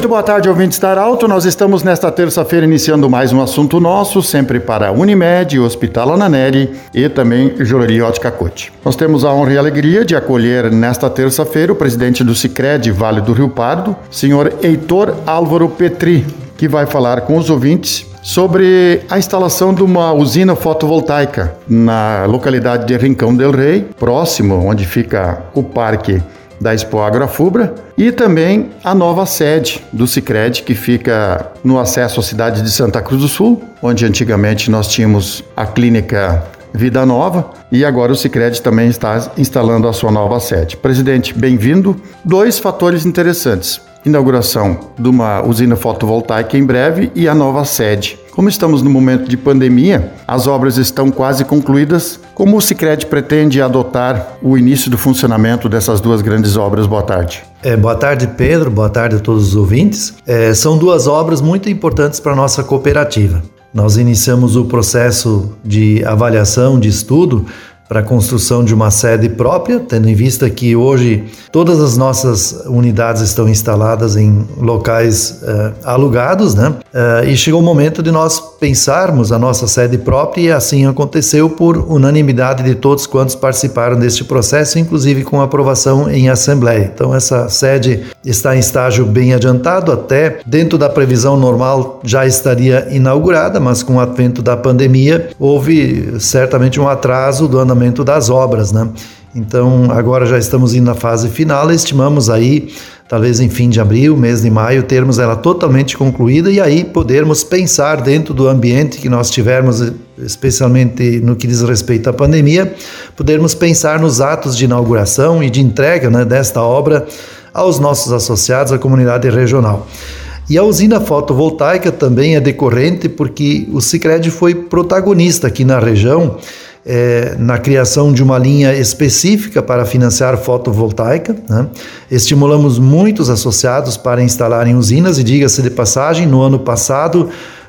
Muito boa tarde, ouvintes da Alto. Nós estamos nesta terça-feira iniciando mais um assunto nosso, sempre para Unimed, Hospital Ananeri e também Joalheria Ótica Cote. Nós temos a honra e a alegria de acolher nesta terça-feira o presidente do Sicredi Vale do Rio Pardo, senhor Heitor Álvaro Petri, que vai falar com os ouvintes sobre a instalação de uma usina fotovoltaica na localidade de Rincão del Rei, próximo onde fica o Parque da Expo Agrofubra e também a nova sede do Sicredi que fica no acesso à cidade de Santa Cruz do Sul, onde antigamente nós tínhamos a clínica Vida Nova e agora o Sicredi também está instalando a sua nova sede. Presidente, bem-vindo. Dois fatores interessantes: inauguração de uma usina fotovoltaica em breve e a nova sede. Como estamos no momento de pandemia, as obras estão quase concluídas. Como o Sicredi pretende adotar o início do funcionamento dessas duas grandes obras? Boa tarde. É, boa tarde, Pedro. Boa tarde a todos os ouvintes. É, são duas obras muito importantes para a nossa cooperativa. Nós iniciamos o processo de avaliação, de estudo, para a construção de uma sede própria, tendo em vista que hoje todas as nossas unidades estão instaladas em locais uh, alugados, né? Uh, e chegou o momento de nós pensarmos a nossa sede própria e assim aconteceu por unanimidade de todos quantos participaram deste processo, inclusive com aprovação em assembleia. Então essa sede está em estágio bem adiantado, até dentro da previsão normal já estaria inaugurada, mas com o advento da pandemia houve certamente um atraso do andamento andamento das obras, né? Então, agora já estamos indo na fase final, estimamos aí, talvez em fim de abril, mês de maio, termos ela totalmente concluída e aí podermos pensar dentro do ambiente que nós tivermos, especialmente no que diz respeito à pandemia, podermos pensar nos atos de inauguração e de entrega né, desta obra aos nossos associados, à comunidade regional. E a usina fotovoltaica também é decorrente porque o Sicredi foi protagonista aqui na região é, na criação de uma linha específica para financiar fotovoltaica. Né? Estimulamos muitos associados para instalarem usinas e, diga-se de passagem, no ano passado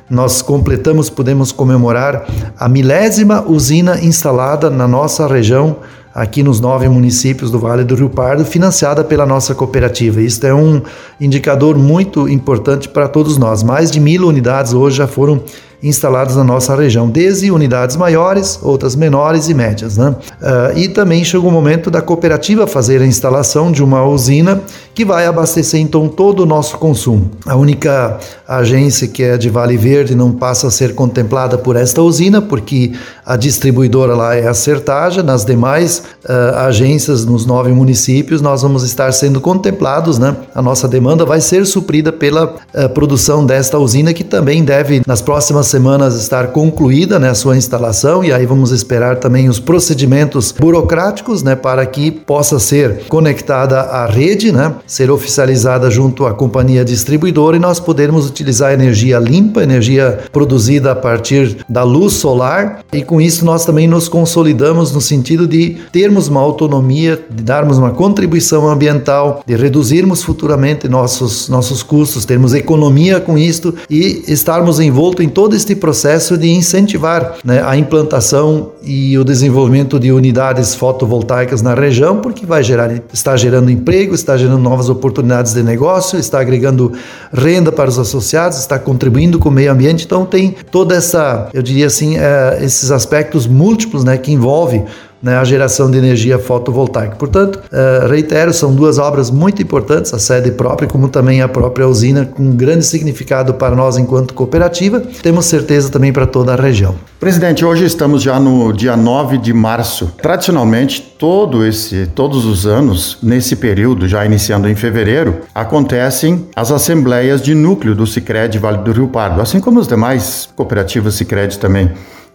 nós completamos, podemos comemorar a milésima usina instalada na nossa região aqui nos nove municípios do Vale do Rio Pardo, financiada pela nossa cooperativa. Isso é um indicador muito importante para todos nós. Mais de mil unidades hoje já foram instaladas na nossa região, desde unidades maiores, outras menores e médias. Né? Uh, e também chegou o momento da cooperativa fazer a instalação de uma usina que vai abastecer então todo o nosso consumo. A única agência que é de Vale Verde não passa a ser contemplada por esta usina, porque a distribuidora lá é a Sertaja, nas demais uh, agências nos nove municípios nós vamos estar sendo contemplados, né? A nossa demanda vai ser suprida pela uh, produção desta usina que também deve nas próximas semanas estar concluída, né, a sua instalação e aí vamos esperar também os procedimentos burocráticos, né, para que possa ser conectada à rede, né, ser oficializada junto à companhia distribuidora e nós podermos utilizar energia limpa, energia produzida a partir da luz solar. E com isso nós também nos consolidamos no sentido de termos uma autonomia, de darmos uma contribuição ambiental, de reduzirmos futuramente nossos nossos custos, termos economia com isto e estarmos envolto em todo este processo de incentivar né, a implantação e o desenvolvimento de unidades fotovoltaicas na região, porque vai gerar, está gerando emprego, está gerando novas oportunidades de negócio, está agregando renda para os associados, está contribuindo com o meio ambiente. Então tem toda essa, eu diria assim, é, esses aspectos múltiplos né, que envolve né, a geração de energia fotovoltaica. Portanto, uh, reitero, são duas obras muito importantes, a sede própria, como também a própria usina, com grande significado para nós enquanto cooperativa, temos certeza também para toda a região. Presidente, hoje estamos já no dia 9 de março. Tradicionalmente, todo esse, todos os anos, nesse período, já iniciando em fevereiro, acontecem as assembleias de núcleo do Sicredi Vale do Rio Pardo, assim como as demais cooperativas Sicredi também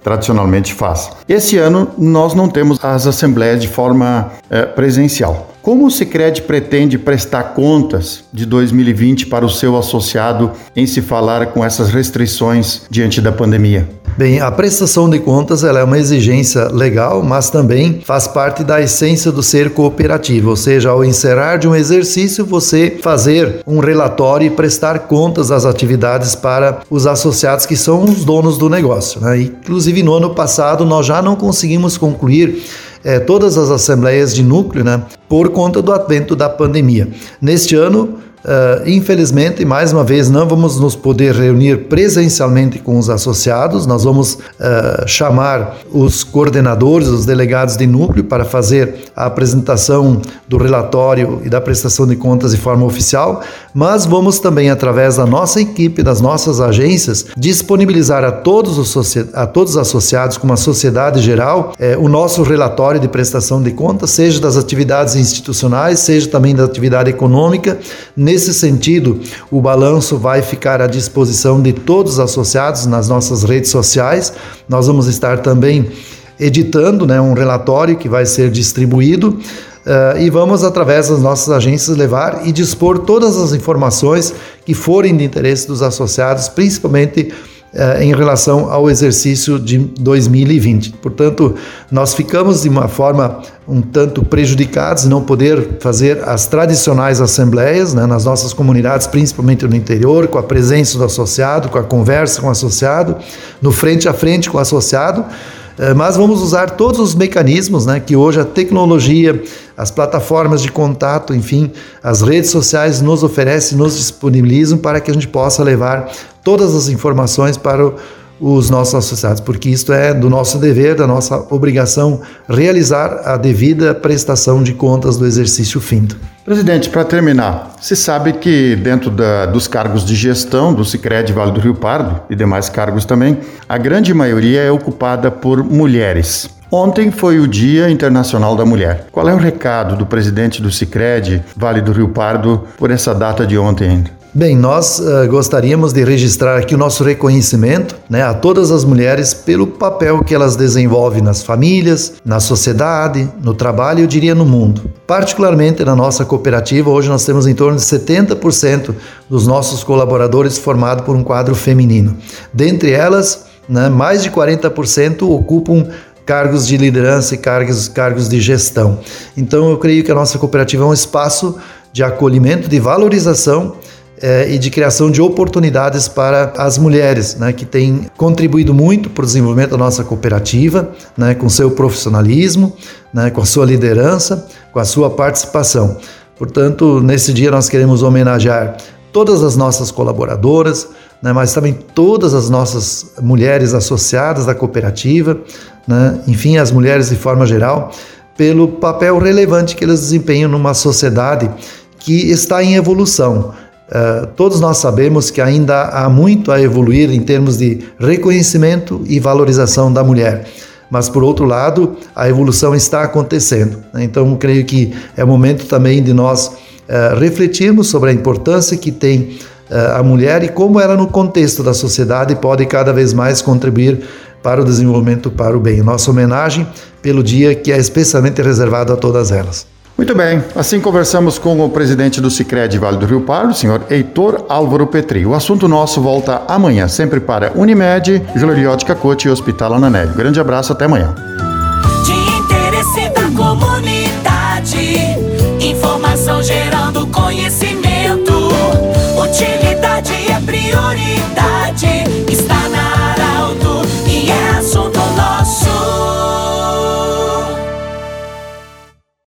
tradicionalmente faz. Esse ano nós não temos as assembleias de forma é, presencial. Como o Sicredi pretende prestar contas de 2020 para o seu associado em se falar com essas restrições diante da pandemia? Bem, a prestação de contas ela é uma exigência legal, mas também faz parte da essência do ser cooperativo, ou seja, ao encerrar de um exercício, você fazer um relatório e prestar contas das atividades para os associados que são os donos do negócio. Né? Inclusive, no ano passado, nós já não conseguimos concluir é, todas as assembleias de núcleo, né, por conta do advento da pandemia. Neste ano, Uh, infelizmente, mais uma vez, não vamos nos poder reunir presencialmente com os associados. Nós vamos uh, chamar os coordenadores, os delegados de núcleo para fazer a apresentação do relatório e da prestação de contas de forma oficial, mas vamos também, através da nossa equipe, das nossas agências, disponibilizar a todos os, a todos os associados, como a sociedade geral, eh, o nosso relatório de prestação de contas, seja das atividades institucionais, seja também da atividade econômica. Nesse sentido, o balanço vai ficar à disposição de todos os associados nas nossas redes sociais. Nós vamos estar também editando né, um relatório que vai ser distribuído. Uh, e vamos, através das nossas agências, levar e dispor todas as informações que forem de interesse dos associados, principalmente uh, em relação ao exercício de 2020. Portanto, nós ficamos de uma forma um tanto prejudicados não poder fazer as tradicionais assembleias né, nas nossas comunidades, principalmente no interior, com a presença do associado, com a conversa com o associado, no frente a frente com o associado, eh, mas vamos usar todos os mecanismos né, que hoje a tecnologia, as plataformas de contato, enfim, as redes sociais nos oferecem, nos disponibilizam para que a gente possa levar todas as informações para o os nossos associados, porque isto é do nosso dever, da nossa obrigação realizar a devida prestação de contas do exercício finto. Presidente, para terminar, se sabe que dentro da, dos cargos de gestão do Sicredi Vale do Rio Pardo e demais cargos também, a grande maioria é ocupada por mulheres. Ontem foi o Dia Internacional da Mulher. Qual é o recado do presidente do Sicredi Vale do Rio Pardo por essa data de ontem ainda? Bem, nós uh, gostaríamos de registrar aqui o nosso reconhecimento né, a todas as mulheres pelo papel que elas desenvolvem nas famílias, na sociedade, no trabalho e eu diria no mundo. Particularmente na nossa cooperativa, hoje nós temos em torno de 70% dos nossos colaboradores formados por um quadro feminino. Dentre elas, né, mais de 40% ocupam cargos de liderança e cargos, cargos de gestão. Então eu creio que a nossa cooperativa é um espaço de acolhimento, de valorização é, e de criação de oportunidades para as mulheres, né, que têm contribuído muito para o desenvolvimento da nossa cooperativa, né, com seu profissionalismo, né, com a sua liderança, com a sua participação. Portanto, nesse dia nós queremos homenagear todas as nossas colaboradoras, né, mas também todas as nossas mulheres associadas da cooperativa, né, enfim, as mulheres de forma geral, pelo papel relevante que elas desempenham numa sociedade que está em evolução. Uh, todos nós sabemos que ainda há muito a evoluir em termos de reconhecimento e valorização da mulher. Mas, por outro lado, a evolução está acontecendo. Né? Então, creio que é momento também de nós uh, refletirmos sobre a importância que tem uh, a mulher e como ela, no contexto da sociedade, pode cada vez mais contribuir para o desenvolvimento, para o bem. Nossa homenagem pelo dia que é especialmente reservado a todas elas. Muito bem, assim conversamos com o presidente do Cicred Vale do Rio Pardo, o senhor Heitor Álvaro Petri. O assunto nosso volta amanhã, sempre para Unimed, Juleriótica Cote e Hospital Ananélio. Grande abraço, até amanhã. De interesse da comunidade, informação gerando conhecimento, utilidade é prioridade.